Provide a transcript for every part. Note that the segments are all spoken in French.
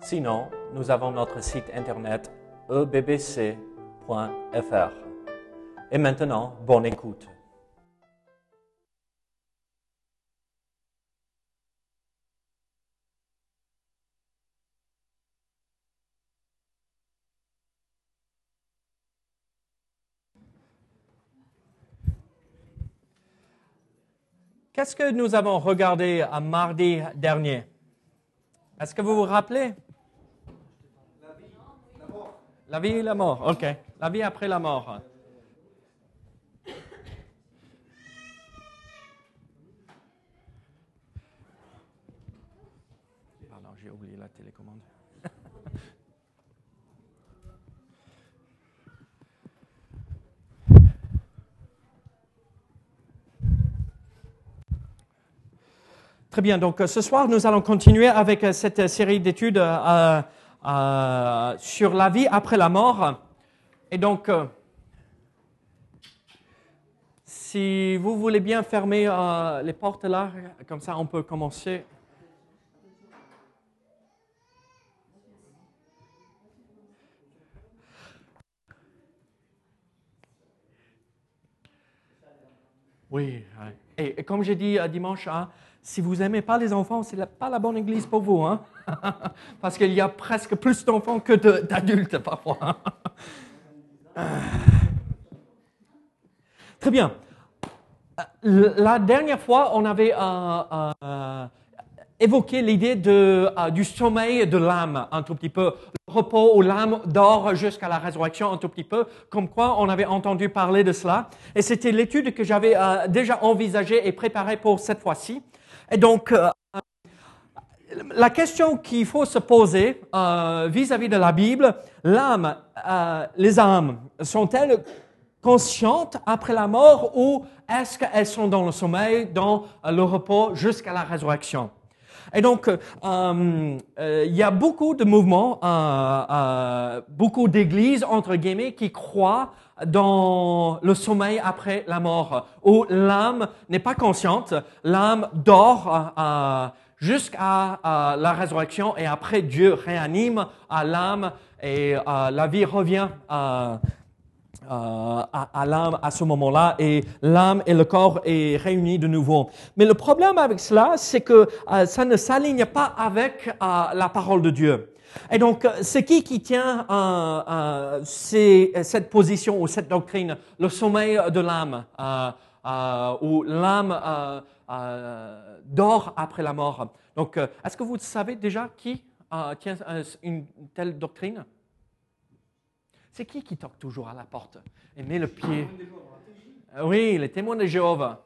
Sinon, nous avons notre site internet ebbc.fr. Et maintenant, bonne écoute. Qu'est-ce que nous avons regardé à mardi dernier? Est-ce que vous vous rappelez La vie, la mort. La vie et la mort, ok. La vie après la mort. Pardon, j'ai oublié la télécommande. Très bien, donc ce soir, nous allons continuer avec cette série d'études euh, euh, sur la vie après la mort. Et donc, euh, si vous voulez bien fermer euh, les portes là, comme ça on peut commencer. Oui, et, comme j'ai dit dimanche, hein, si vous n'aimez pas les enfants, ce n'est pas la bonne église pour vous. Hein? Parce qu'il y a presque plus d'enfants que d'adultes parfois. Très bien. Euh, La dernière fois, on avait euh, euh, évoqué l'idée du sommeil de l'âme un tout petit peu. Le repos où l'âme dort jusqu'à la résurrection un tout petit peu. Comme quoi, on avait entendu parler de cela. Et c'était l'étude que j'avais déjà envisagée et préparée pour cette fois-ci. Et donc, la question qu'il faut se poser euh, vis-à-vis de la Bible, l'âme, euh, les âmes, sont-elles conscientes après la mort ou est-ce qu'elles sont dans le sommeil, dans le repos jusqu'à la résurrection? Et donc, euh, il y a beaucoup de mouvements, beaucoup d'églises, entre guillemets, qui croient dans le sommeil après la mort, où l'âme n'est pas consciente, l'âme dort jusqu'à euh, la résurrection et après Dieu réanime à l'âme et euh, la vie revient euh, euh, à, à l'âme à ce moment-là et l'âme et le corps est réunis de nouveau. Mais le problème avec cela, c'est que ça ne s'aligne pas avec la parole de Dieu. Et donc, c'est qui qui tient euh, euh, ces- cette position ou cette doctrine, le sommeil de l'âme, euh, où l'âme dort après la mort. Donc, euh, est-ce que vous savez déjà qui tient euh, une telle doctrine? C'est qui qui toque toujours à la porte et met le pied? Euh, Oui, les témoins de Jéhovah.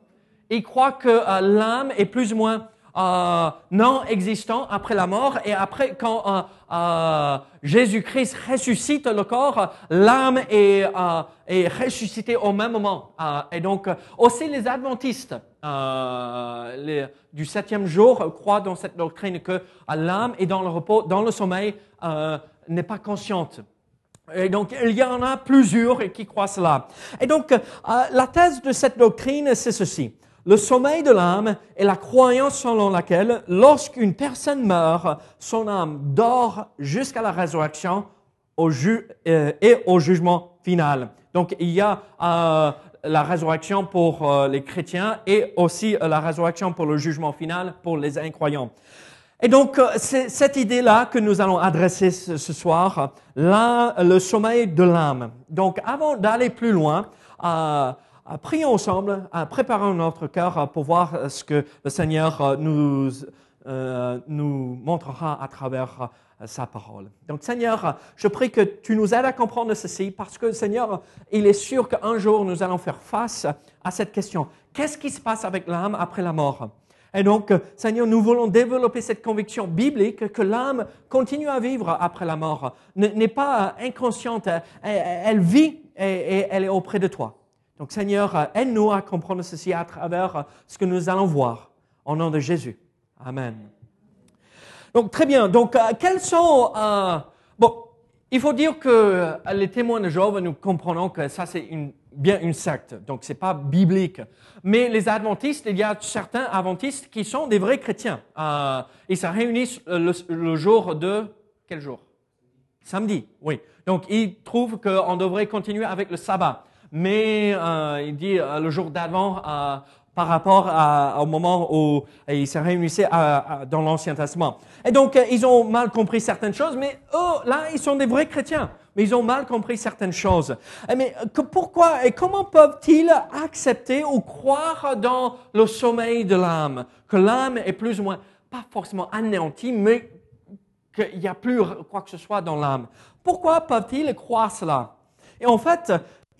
Ils croient que l'âme est plus ou moins euh, non existant après la mort et après quand euh, euh, Jésus-Christ ressuscite le corps, l'âme est, ressuscitée au même moment. Et donc aussi les adventistes du septième jour croient dans cette doctrine que l'âme est dans le repos, dans le sommeil, n'est pas consciente. Et donc, il y en a plusieurs qui croient cela. Et donc, la thèse de cette doctrine, c'est ceci. Le sommeil de l'âme est la croyance selon laquelle, lorsqu'une personne meurt, son âme dort jusqu'à la résurrection euh, et au jugement final. Donc, il y a euh, la résurrection pour euh, les chrétiens et aussi la résurrection pour le jugement final pour les incroyants. Et donc, c'est cette idée-là que nous allons adresser ce, ce soir, là, le sommeil de l'âme. Donc, avant d'aller plus loin, euh, prions ensemble, euh, préparons notre cœur euh, pour voir euh, ce que le Seigneur euh, nous, nous montrera à travers sa parole. Donc, Seigneur, je prie que tu nous aides à comprendre ceci, parce que, Seigneur, il est sûr qu'un jour, nous allons faire face à cette question. Qu'est-ce qui se passe avec l'âme après la mort? Et donc, Seigneur, nous voulons développer cette conviction biblique que l'âme continue à vivre après la mort, n'est pas inconsciente, elle, vit et, elle est auprès de toi. Donc, Seigneur, aide-nous à comprendre ceci à travers ce que nous allons voir. Au nom de Jésus. Amen. Donc, très bien. Donc, quels sont... bon, il faut dire que les témoins de Jéhovah, nous comprenons que ça, c'est bien une secte, donc c'est pas biblique. Mais les adventistes, il y a certains adventistes qui sont des vrais chrétiens. Euh, ils se réunissent le, jour de quel jour? Samedi, oui. Donc ils trouvent qu'on devrait continuer avec le sabbat. Mais euh, il dit euh, le jour d'avant, euh, par rapport au moment où ils se réunissaient dans l'Ancien Testament. Et donc, ils ont mal compris certaines choses, mais eux, là, ils sont des vrais chrétiens mais ils ont mal compris certaines choses. Eh, mais pourquoi et comment peuvent-ils accepter ou croire dans le sommeil de l'âme, que l'âme est plus ou moins, pas forcément anéantie, mais qu'il n'y a plus quoi que ce soit dans l'âme Pourquoi peuvent-ils croire cela? Et en fait,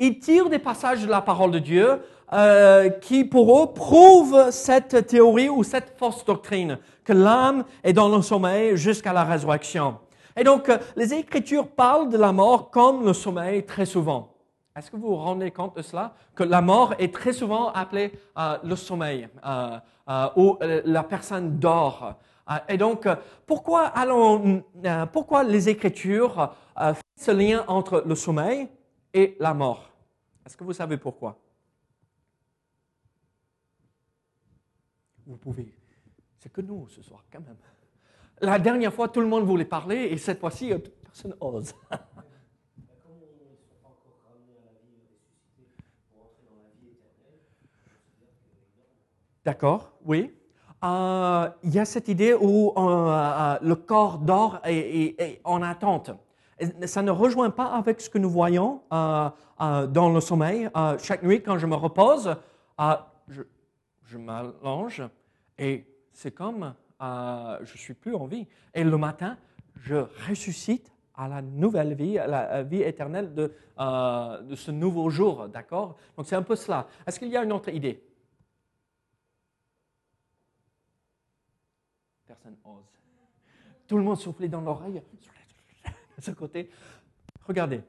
ils tirent des passages de la parole de Dieu euh, qui, pour eux, prouvent cette théorie ou cette fausse doctrine, que l'âme est dans le sommeil jusqu'à la résurrection. Et donc, euh, les Écritures parlent de la mort comme le sommeil très souvent. Est-ce que vous vous rendez compte de cela? Que la mort est très souvent appelée euh, le sommeil, où la personne dort. et donc, pourquoi, allons, pourquoi les Écritures font ce lien entre le sommeil et la mort? Est-ce que vous savez pourquoi? Vous pouvez. C'est que nous ce soir, quand même. La dernière fois, tout le monde voulait parler et cette fois-ci, personne n'ose. D'accord, oui. Euh, il y a cette idée où euh, euh, le corps dort et, en attente. Ça ne rejoint pas avec ce que nous voyons dans le sommeil. chaque nuit, quand je me repose, je, je m'allonge et c'est comme je suis plus en vie. Et le matin, je ressuscite à la nouvelle vie, à la vie éternelle de, euh, ce nouveau jour, d'accord? Donc c'est un peu cela. Est-ce qu'il y a une autre idée? Personne ose. Tout le monde souffle dans l'oreille, ce côté. Regardez,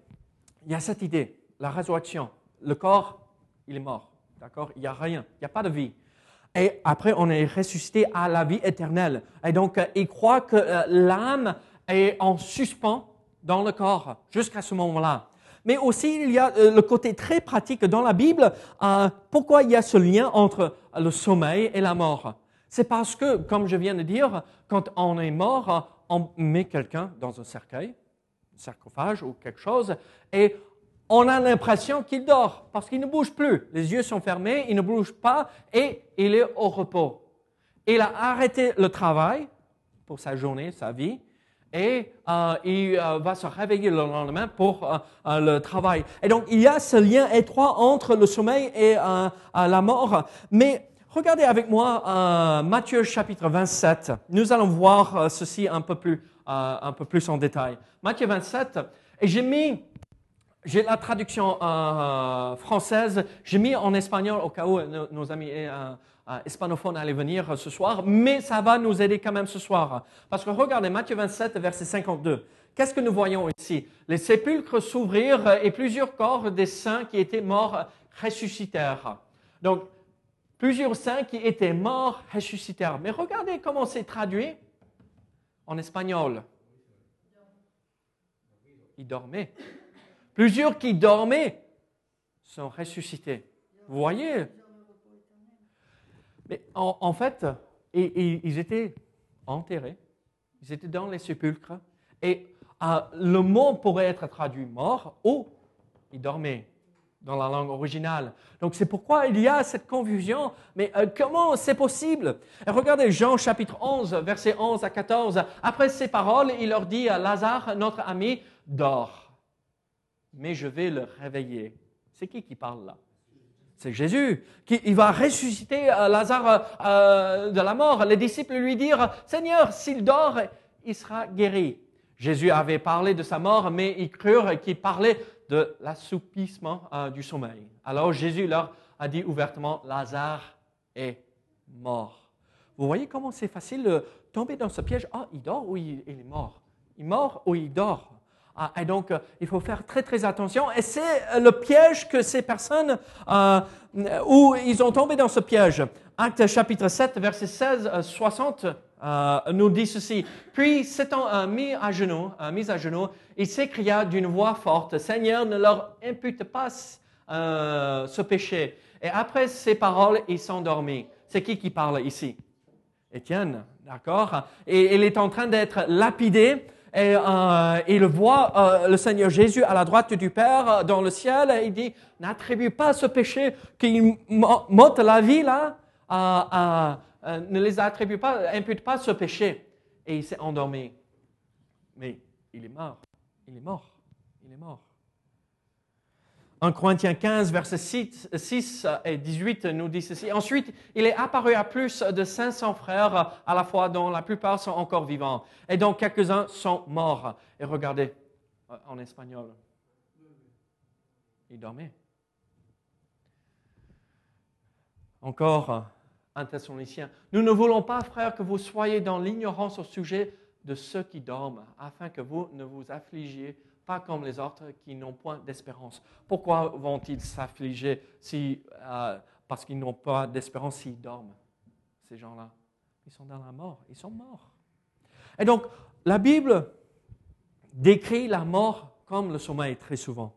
il y a cette idée, la résurrection. Le corps, il est mort, d'accord? Il n'y a rien, il n'y a pas de vie et après on est ressuscité à la vie éternelle. Et donc, euh, il croit que euh, l'âme est en suspens dans le corps jusqu'à ce moment-là. Mais aussi, il y a euh, le côté très pratique dans la Bible. pourquoi il y a ce lien entre le sommeil et la mort? C'est parce que, comme je viens de dire, quand on est mort, on met quelqu'un dans un cercueil, sarcophage ou quelque chose, et on a l'impression qu'il dort parce qu'il ne bouge plus. Les yeux sont fermés, il ne bouge pas et il est au repos. Il a arrêté le travail pour sa journée, sa vie, et euh, il euh, va se réveiller le lendemain pour euh, le travail. Et donc, il y a ce lien étroit entre le sommeil et la mort. Mais regardez avec moi Matthieu chapitre 27. Nous allons voir ceci un peu plus, un peu plus en détail. Matthieu 27, et j'ai mis j'ai la traduction euh, française. J'ai mis en espagnol au cas où nos, amis euh, euh, hispanophones allaient venir ce soir, mais ça va nous aider quand même ce soir. Parce que regardez Matthieu 27, verset 52. Qu'est-ce que nous voyons ici? Les sépulcres s'ouvrirent et plusieurs corps des saints qui étaient morts ressuscitèrent. Donc, plusieurs saints qui étaient morts ressuscitèrent. Mais regardez comment c'est traduit en espagnol. Ils dormaient. Plusieurs qui dormaient sont ressuscités. Vous voyez? Mais en, fait, ils étaient enterrés, ils étaient dans les sépulcres, et euh, le mot pourrait être traduit mort ou ils dormaient dans la langue originale. Donc c'est pourquoi il y a cette confusion. Mais euh, comment c'est possible? Regardez Jean chapitre 11, versets 11 à 14. Après ces paroles, il leur dit Lazare, notre ami, dort mais je vais le réveiller. C'est qui qui parle là? C'est Jésus. Qui, il va ressusciter euh, Lazare euh, de la mort. Les disciples lui dirent, Seigneur, s'il dort, il sera guéri. Jésus avait parlé de sa mort, mais ils crurent qu'il parlait de l'assoupissement euh, du sommeil. Alors Jésus leur a dit ouvertement, Lazare est mort. Vous voyez comment c'est facile de tomber dans ce piège. Ah, il dort ou il, est mort? Il est mort ou il dort? Et donc, euh, il faut faire très très attention. Et c'est euh, le piège que ces personnes, euh, où ils ont tombé dans ce piège. Acte chapitre 7, verset 16, 60, nous dit ceci. Puis, s'étant mis à genoux, mis à genoux, il s'écria d'une voix forte, Seigneur, ne leur impute pas ce péché. Et après ces paroles, il s'endormit. C'est qui qui parle ici? Étienne, d'accord? Et il est en train d'être lapidé. Et euh, il voit euh, le Seigneur Jésus à la droite du Père euh, dans le ciel et il dit, n'attribue pas ce péché qui monte la vie là, ne les attribue pas, impute pas ce péché. Et il s'est endormi. Mais il est mort. Il est mort. Il est mort. En Corinthiens 15, versets 6, et 18 nous dit ceci. Ensuite, il est apparu à plus de 500 frères à la fois, dont la plupart sont encore vivants. Et dont quelques-uns sont morts. Et regardez, euh, en espagnol, il dormait. Encore un Thessalonicien. Nous ne voulons pas, frères, que vous soyez dans l'ignorance au sujet de ceux qui dorment, afin que vous ne vous affligiez pas comme les autres qui n'ont point d'espérance. Pourquoi vont-ils s'affliger si, euh, parce qu'ils n'ont pas d'espérance s'ils dorment, ces gens-là? Ils sont dans la mort, ils sont morts. Et donc, la Bible décrit la mort comme le sommeil très souvent.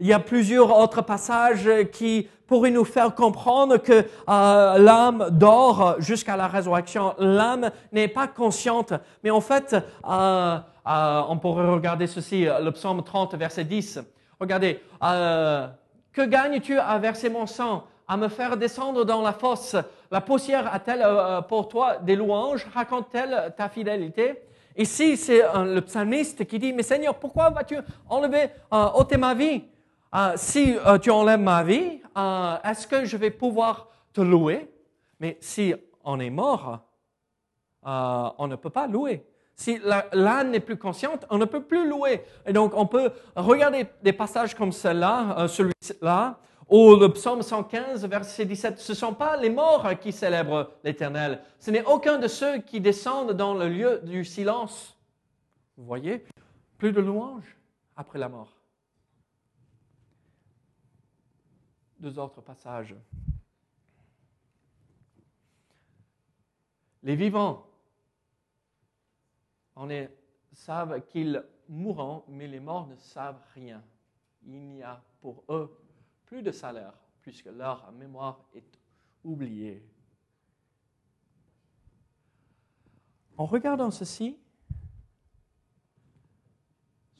Il y a plusieurs autres passages qui pourraient nous faire comprendre que euh, l'âme dort jusqu'à la résurrection. L'âme n'est pas consciente, mais en fait, euh, euh, on pourrait regarder ceci, le psaume 30, verset 10. Regardez, que gagnes-tu à verser mon sang, à me faire descendre dans la fosse? La poussière a-t-elle pour toi des louanges? Raconte-t-elle ta fidélité? Ici, c'est le psalmiste qui dit, mais Seigneur, pourquoi vas-tu enlever, ôter ma vie? Euh, si euh, tu enlèves ma vie, euh, est-ce que je vais pouvoir te louer? Mais si on est mort, on ne peut pas louer. Si l'âne n'est plus consciente, on ne peut plus louer. Et donc, on peut regarder des passages comme celui-là, celui-là, ou le psaume 115, verset 17. Ce ne sont pas les morts qui célèbrent l'Éternel. Ce n'est aucun de ceux qui descendent dans le lieu du silence. Vous voyez, plus de louanges après la mort. deux autres passages. Les vivants, on est, savent qu'ils mourront, mais les morts ne savent rien. Il n'y a pour eux plus de salaire, puisque leur mémoire est oubliée. En regardant ceci,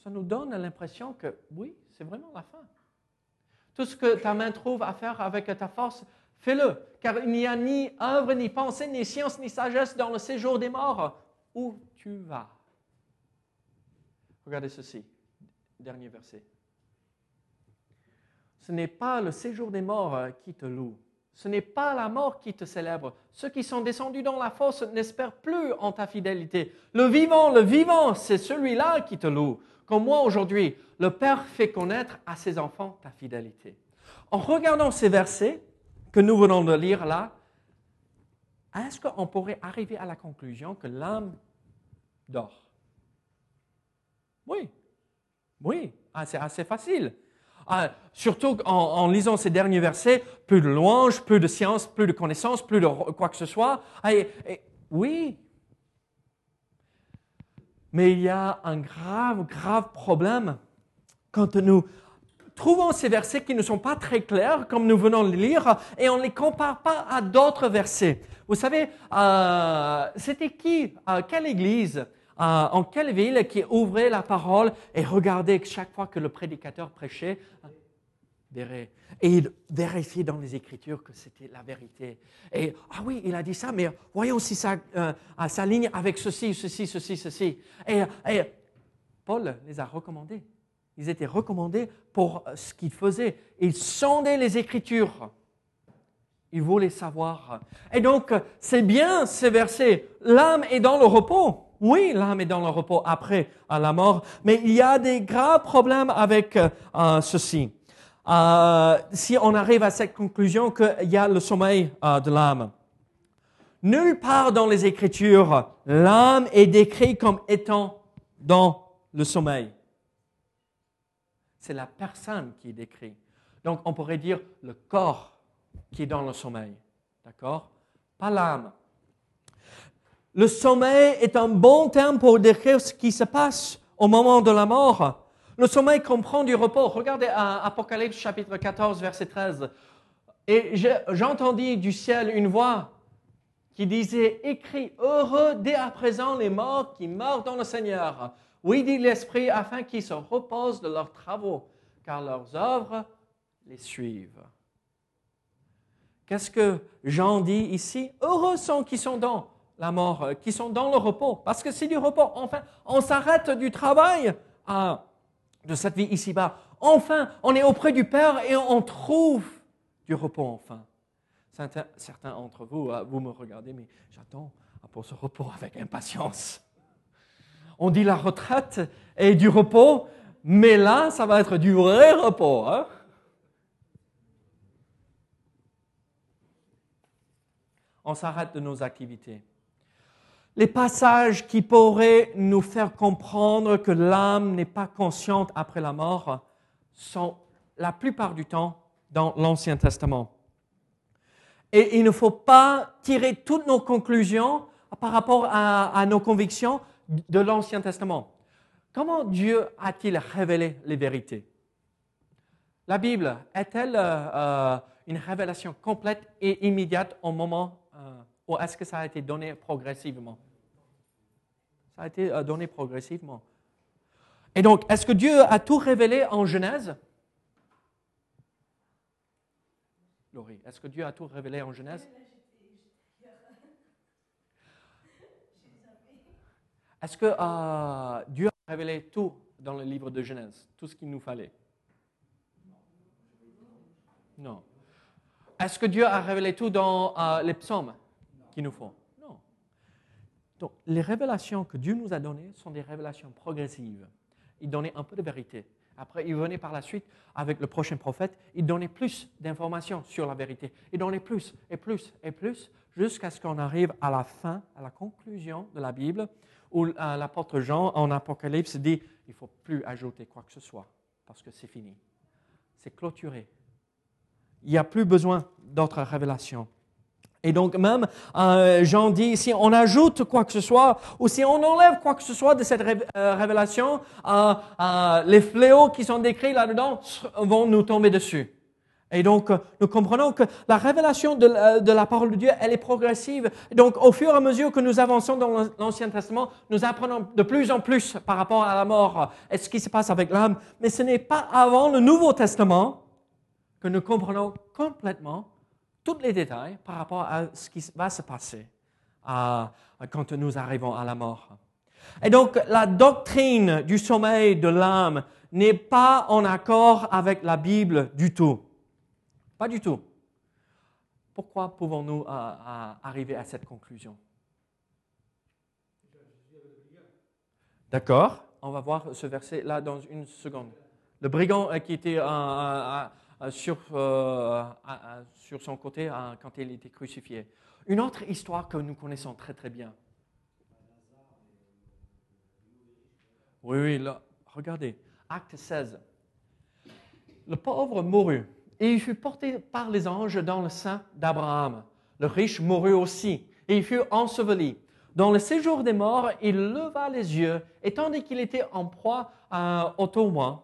ça nous donne l'impression que oui, c'est vraiment la fin. Tout ce que ta main trouve à faire avec ta force, fais-le, car il n'y a ni œuvre, ni pensée, ni science, ni sagesse dans le séjour des morts. Où tu vas Regardez ceci, dernier verset. Ce n'est pas le séjour des morts qui te loue. Ce n'est pas la mort qui te célèbre. Ceux qui sont descendus dans la fosse n'espèrent plus en ta fidélité. Le vivant, le vivant, c'est celui-là qui te loue. Comme moi aujourd'hui, le Père fait connaître à ses enfants ta fidélité. En regardant ces versets que nous venons de lire là, est-ce qu'on pourrait arriver à la conclusion que l'âme dort? Oui, oui, ah, c'est assez facile. Ah, surtout en, lisant ces derniers versets, plus de louanges, plus de science, plus de connaissances, plus de quoi que ce soit. Ah, oui, mais il y a un grave, grave problème quand nous trouvons ces versets qui ne sont pas très clairs, comme nous venons de les lire, et on ne les compare pas à d'autres versets. Vous savez, euh, c'était qui, euh, quelle église, euh, en quelle ville qui ouvrait la parole et regardait chaque fois que le prédicateur prêchait et il vérifiait dans les Écritures que c'était la vérité. Et, ah oui, il a dit ça, mais voyons si ça euh, s'aligne avec ceci, ceci, ceci, ceci. Et, Paul les a recommandés. Ils étaient recommandés pour ce qu'ils faisaient. Ils sondaient les Écritures. Ils voulaient savoir. Et donc, c'est bien ces versets. L'âme est dans le repos. Oui, l'âme est dans le repos après la mort, mais il y a des graves problèmes avec euh, ceci. Euh, si on arrive à cette conclusion qu'il y a le sommeil euh, de l'âme. Nulle part dans les Écritures, l'âme est décrite comme étant dans le sommeil. C'est la personne qui est décrite. Donc on pourrait dire le corps qui est dans le sommeil. D'accord? Pas l'âme. Le sommeil est un bon terme pour décrire ce qui se passe au moment de la mort. Le sommeil comprend du repos. Regardez Apocalypse chapitre 14, verset 13. Et j'entendis du ciel une voix qui disait, écrit, heureux dès à présent les morts qui meurent dans le Seigneur. Oui, dit l'Esprit, afin qu'ils se reposent de leurs travaux, car leurs œuvres les suivent. Qu'est-ce que Jean dit ici? Heureux sont qui sont dans la mort, euh, qui sont dans le repos, parce que c'est du repos. Enfin, on s'arrête du travail de cette vie ici-bas. Enfin, on est auprès du Père et on trouve du repos enfin. Certains, certains d'entre vous, euh, vous me regardez, mais j'attends pour ce repos avec impatience. On dit la retraite et du repos, mais là, ça va être du vrai repos. Hein? On s'arrête de nos activités. Les passages qui pourraient nous faire comprendre que l'âme n'est pas consciente après la mort sont la plupart du temps dans l'Ancien Testament. Et il ne faut pas tirer toutes nos conclusions par rapport à, nos convictions de l'Ancien Testament. Comment Dieu a-t-il révélé les vérités? La Bible est-elle euh, euh, une révélation complète et immédiate au moment euh, ou est-ce que ça a été donné progressivement? Ça a été donné progressivement. Et donc, est-ce que Dieu a tout révélé en Genèse? Laurie, est-ce que Dieu a tout révélé en Genèse? Est-ce que euh, Dieu a révélé tout dans le livre de Genèse, tout ce qu'il nous fallait? Non. Est-ce que Dieu a révélé tout dans euh, les psaumes qu'il nous faut? Non. Donc, les révélations que Dieu nous a données sont des révélations progressives. Il donnait un peu de vérité. Après, il venait par la suite avec le prochain prophète, il donnait plus d'informations sur la vérité. Il donnait plus et plus et plus jusqu'à ce qu'on arrive à la fin, à la conclusion de la Bible, où euh, l'apôtre Jean en Apocalypse dit, il ne faut plus ajouter quoi que ce soit, parce que c'est fini. C'est clôturé. Il n'y a plus besoin d'autres révélations. Et donc même, euh, Jean dit, si on ajoute quoi que ce soit, ou si on enlève quoi que ce soit de cette euh, révélation, les fléaux qui sont décrits là-dedans vont nous tomber dessus. Et donc, nous comprenons que la révélation de, de, la parole de Dieu, elle est progressive. Donc, au fur et à mesure que nous avançons dans l'Ancien Testament, nous apprenons de plus en plus par rapport à la mort et ce qui se passe avec l'âme. Mais ce n'est pas avant le Nouveau Testament que nous comprenons complètement tous les détails par rapport à ce qui va se passer quand nous arrivons à la mort. Et donc, la doctrine du sommeil de l'âme n'est pas en accord avec la Bible du tout. Pas du tout. Pourquoi pouvons-nous arriver à cette conclusion? D'accord, on va voir ce verset là dans une seconde. Le brigand euh, qui était euh, sur, euh, sur son côté quand il était crucifié. Une autre histoire que nous connaissons très très bien. Oui, oui, là, regardez, acte 16. Le pauvre mourut et il fut porté par les anges dans le sein d'Abraham. Le riche mourut aussi et il fut enseveli. Dans le séjour des morts, il leva les yeux et tandis qu'il était en proie au tourment,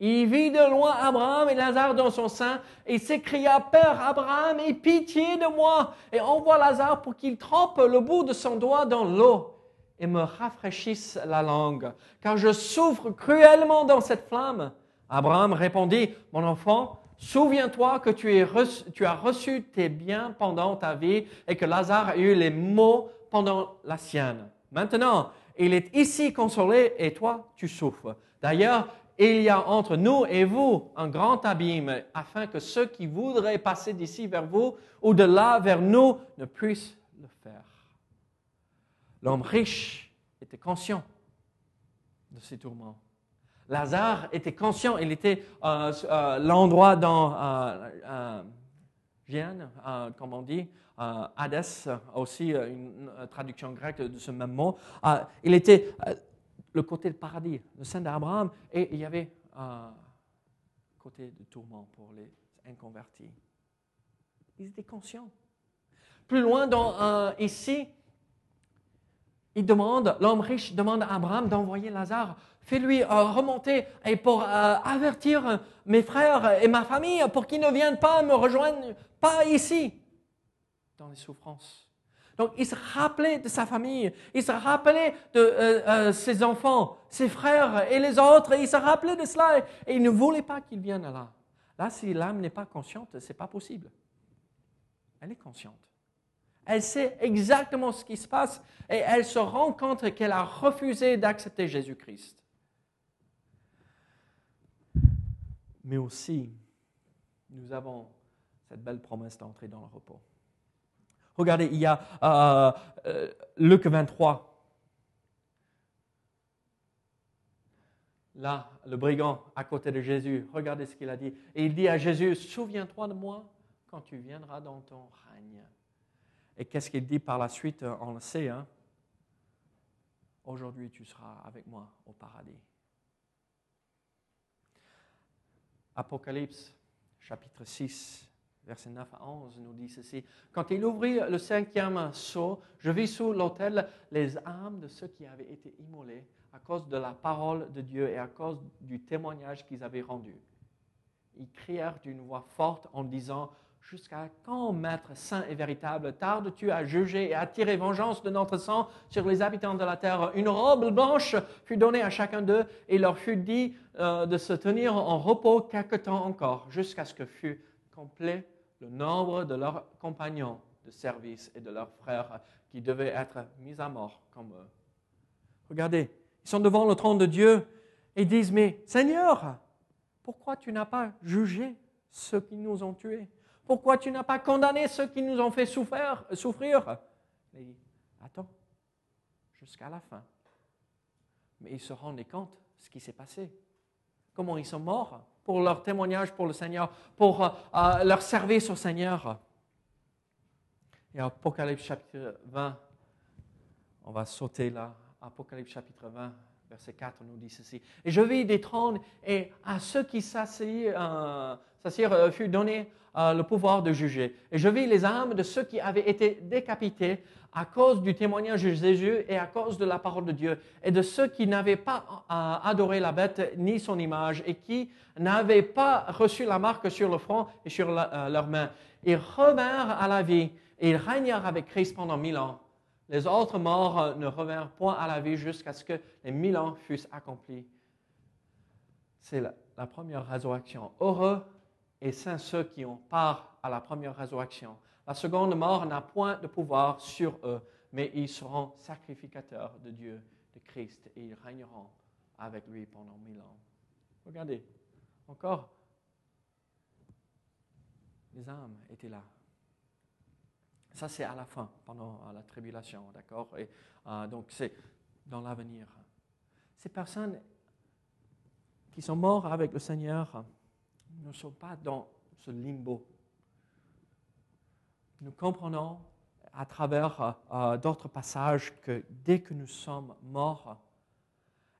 il vit de loin Abraham et Lazare dans son sein et s'écria, Père Abraham, aie pitié de moi et envoie Lazare pour qu'il trempe le bout de son doigt dans l'eau et me rafraîchisse la langue, car je souffre cruellement dans cette flamme. Abraham répondit, Mon enfant, souviens-toi que tu, as reçu tes biens pendant ta vie et que Lazare a eu les maux pendant la sienne. Maintenant, il est ici consolé et toi, tu souffres. D'ailleurs, il y a entre nous et vous un grand abîme, afin que ceux qui voudraient passer d'ici vers vous ou de là vers nous ne puissent le faire. L'homme riche était conscient de ses tourments. Lazare était conscient, il était euh, euh, l'endroit dans, euh, euh, comme on dit, Hadès, aussi une traduction grecque de ce même mot. il était le côté du paradis, le sein d'Abraham, et il y avait un côté de tourment pour les inconvertis. Ils étaient conscients. Plus loin ici, il demande, l'homme riche demande à Abraham d'envoyer Lazare. Fais-lui euh, remonter et pour euh, avertir mes frères et ma famille pour qu'ils ne viennent pas me rejoindre, pas ici, dans les souffrances. Donc il se rappelait de sa famille, il se rappelait de euh, ses enfants, ses frères et les autres, et il se rappelait de cela et il ne voulait pas qu'ils viennent là. Là, si l'âme n'est pas consciente, ce n'est pas possible. Elle est consciente. Elle sait exactement ce qui se passe et elle se rend compte qu'elle a refusé d'accepter Jésus-Christ. Mais aussi, nous avons cette belle promesse d'entrer dans le repos. Regardez, il y a euh, euh, Luc 23. Là, le brigand à côté de Jésus, regardez ce qu'il a dit. Et il dit à Jésus, souviens-toi de moi quand tu viendras dans ton règne. Et qu'est-ce qu'il dit par la suite? On le sait. Hein? Aujourd'hui, tu seras avec moi au paradis. Apocalypse, chapitre 6, verset 9 à 11, nous dit ceci. Quand il ouvrit le cinquième sceau, je vis sous l'autel les âmes de ceux qui avaient été immolés à cause de la parole de Dieu et à cause du témoignage qu'ils avaient rendu. Ils crièrent d'une voix forte en disant, Jusqu'à quand, Maître saint et véritable, tardes-tu à juger et à tirer vengeance de notre sang sur les habitants de la terre? Une robe blanche fut donnée à chacun d'eux et leur fut dit euh, de se tenir en repos quelque temps encore, jusqu'à ce que fût complet le nombre de leurs compagnons de service et de leurs frères qui devaient être mis à mort comme eux. Regardez, ils sont devant le trône de Dieu et disent, mais Seigneur, pourquoi tu n'as pas jugé ceux qui nous ont tués? Pourquoi tu n'as pas condamné ceux qui nous ont fait souffrir, Il dit, attends, jusqu'à la fin. Mais ils se rendaient compte de ce qui s'est passé. Comment ils sont morts pour leur témoignage pour le Seigneur, pour euh, euh, leur service au Seigneur. Et Apocalypse chapitre 20, on va sauter là. Apocalypse chapitre 20, verset 4 nous dit ceci. Et je vis des trônes et à ceux qui s'assirent, euh, fut donné le pouvoir de juger. Et je vis les âmes de ceux qui avaient été décapités à cause du témoignage de Jésus et à cause de la parole de Dieu, et de ceux qui n'avaient pas euh, adoré la bête ni son image, et qui n'avaient pas reçu la marque sur le front et sur euh, leurs mains. Ils revinrent à la vie, et ils régnèrent avec Christ pendant mille ans. Les autres morts euh, ne revinrent point à la vie jusqu'à ce que les mille ans fussent accomplis. C'est la, la première résurrection. Heureux et saints ceux qui ont part à la première résurrection. La seconde mort n'a point de pouvoir sur eux, mais ils seront sacrificateurs de Dieu, de Christ, et ils régneront avec lui pendant mille ans. Regardez, encore, les âmes étaient là. Ça, c'est à la fin, pendant la tribulation, d'accord? Et euh, donc, c'est dans l'avenir. Ces personnes qui sont mortes avec le Seigneur, ne sont pas dans ce limbo. Nous comprenons à travers euh, euh, d'autres passages que dès que nous sommes morts,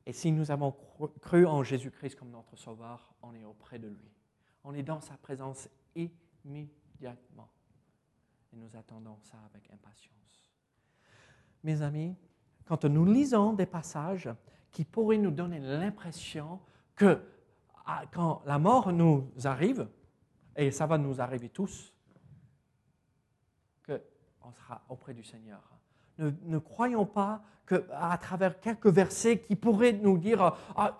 et si nous avons cru en Jésus-Christ comme notre Sauveur, on est auprès de lui. On est dans sa présence immédiatement. Et nous attendons ça avec impatience. Mes amis, quand nous lisons des passages qui pourraient nous donner l'impression que quand la mort nous arrive, et ça va nous arriver tous, qu'on sera auprès du Seigneur. Ne, croyons pas qu'à travers quelques versets qui pourraient nous dire ah,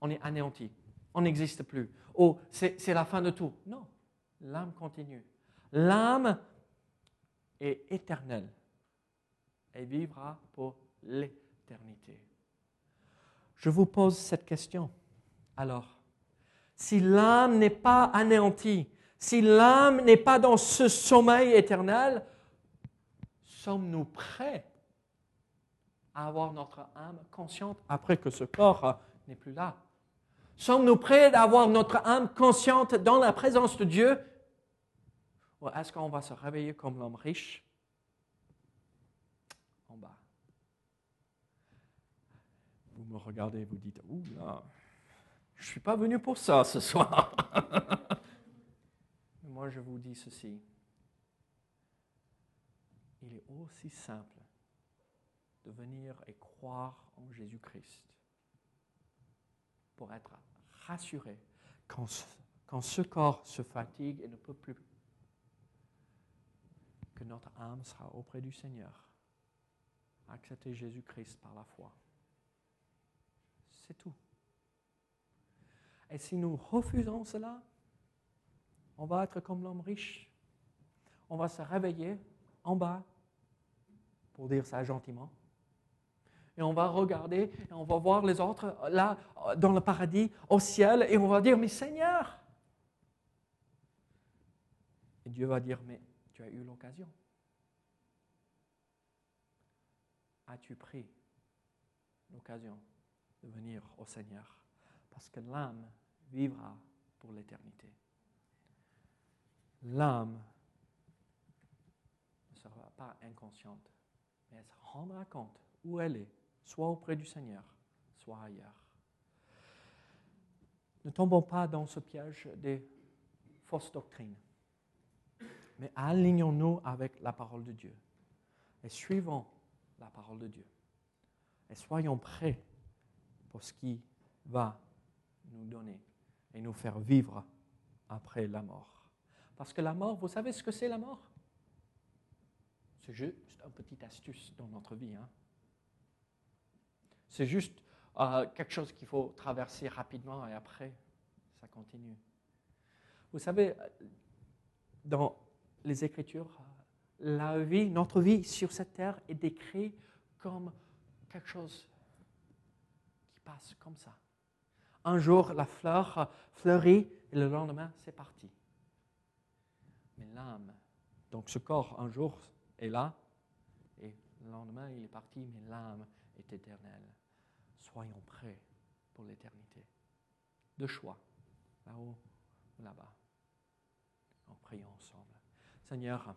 on est anéanti, on n'existe plus, ou c'est la fin de tout. Non, l'âme continue. L'âme est éternelle et vivra pour l'éternité. Je vous pose cette question. Alors, si l'âme n'est pas anéantie, si l'âme n'est pas dans ce sommeil éternel, sommes-nous prêts à avoir notre âme consciente après que ce corps n'est plus là? Sommes-nous prêts à avoir notre âme consciente dans la présence de Dieu? Ou est-ce qu'on va se réveiller comme l'homme riche? En bas. Vous me regardez, vous dites, ouh là, je ne suis pas venu pour ça ce soir. Moi, je vous dis ceci. Il est aussi simple de venir et croire en Jésus-Christ pour être rassuré quand, quand ce corps se fatigue et ne peut plus, que notre âme sera auprès du Seigneur. Accepter Jésus-Christ par la foi. C'est tout. Et si nous refusons cela, on va être comme l'homme riche. On va se réveiller en bas, pour dire ça gentiment. Et on va regarder et on va voir les autres là, dans le paradis, au ciel, et on va dire, mais Seigneur. Et Dieu va dire, mais tu as eu l'occasion. As-tu pris l'occasion de venir au Seigneur? Parce que l'âme vivra pour l'éternité. L'âme ne sera pas inconsciente, mais elle se rendra compte où elle est, soit auprès du Seigneur, soit ailleurs. Ne tombons pas dans ce piège des fausses doctrines, mais alignons-nous avec la parole de Dieu et suivons la parole de Dieu. Et soyons prêts pour ce qui va nous donner et nous faire vivre après la mort. Parce que la mort, vous savez ce que c'est la mort? C'est juste une petite astuce dans notre vie. Hein? C'est juste euh, quelque chose qu'il faut traverser rapidement et après, ça continue. Vous savez, dans les Écritures, la vie, notre vie sur cette terre est décrite comme quelque chose qui passe comme ça. Un jour, la fleur fleurit et le lendemain, c'est parti. Mais l'âme, donc ce corps, un jour, est là et le lendemain, il est parti, mais l'âme est éternelle. Soyons prêts pour l'éternité. De choix, là-haut ou là-bas. En priant ensemble. Seigneur,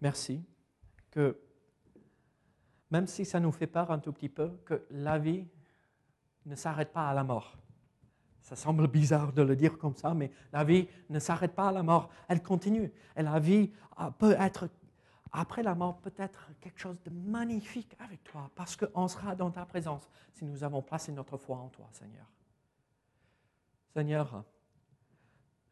merci que même si ça nous fait peur un tout petit peu, que la vie ne s'arrête pas à la mort. Ça semble bizarre de le dire comme ça, mais la vie ne s'arrête pas à la mort, elle continue. Et la vie euh, peut être, après la mort, peut-être quelque chose de magnifique avec toi, parce qu'on sera dans ta présence si nous avons placé notre foi en toi, Seigneur. Seigneur,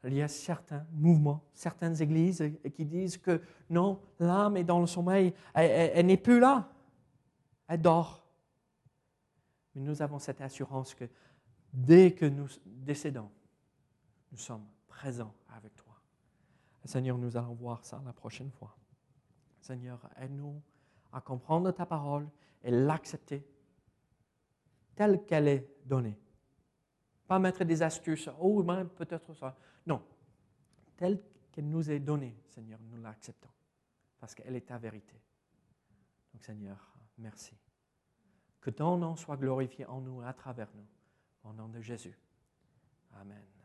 il y a certains mouvements, certaines églises qui disent que non, l'âme est dans le sommeil, elle n'est plus là, elle dort. Mais nous avons cette assurance que dès que nous décédons, nous sommes présents avec toi. Seigneur, nous allons voir ça la prochaine fois. Seigneur, aide-nous à comprendre ta parole et l'accepter telle qu'elle est donnée. Pas mettre des astuces, oh, même peut-être ça. Non, telle qu'elle nous est donnée, Seigneur, nous l'acceptons, parce qu'elle est ta vérité. Donc, Seigneur, merci. Que ton nom soit glorifié en nous, à travers nous. Au nom de Jésus. Amen.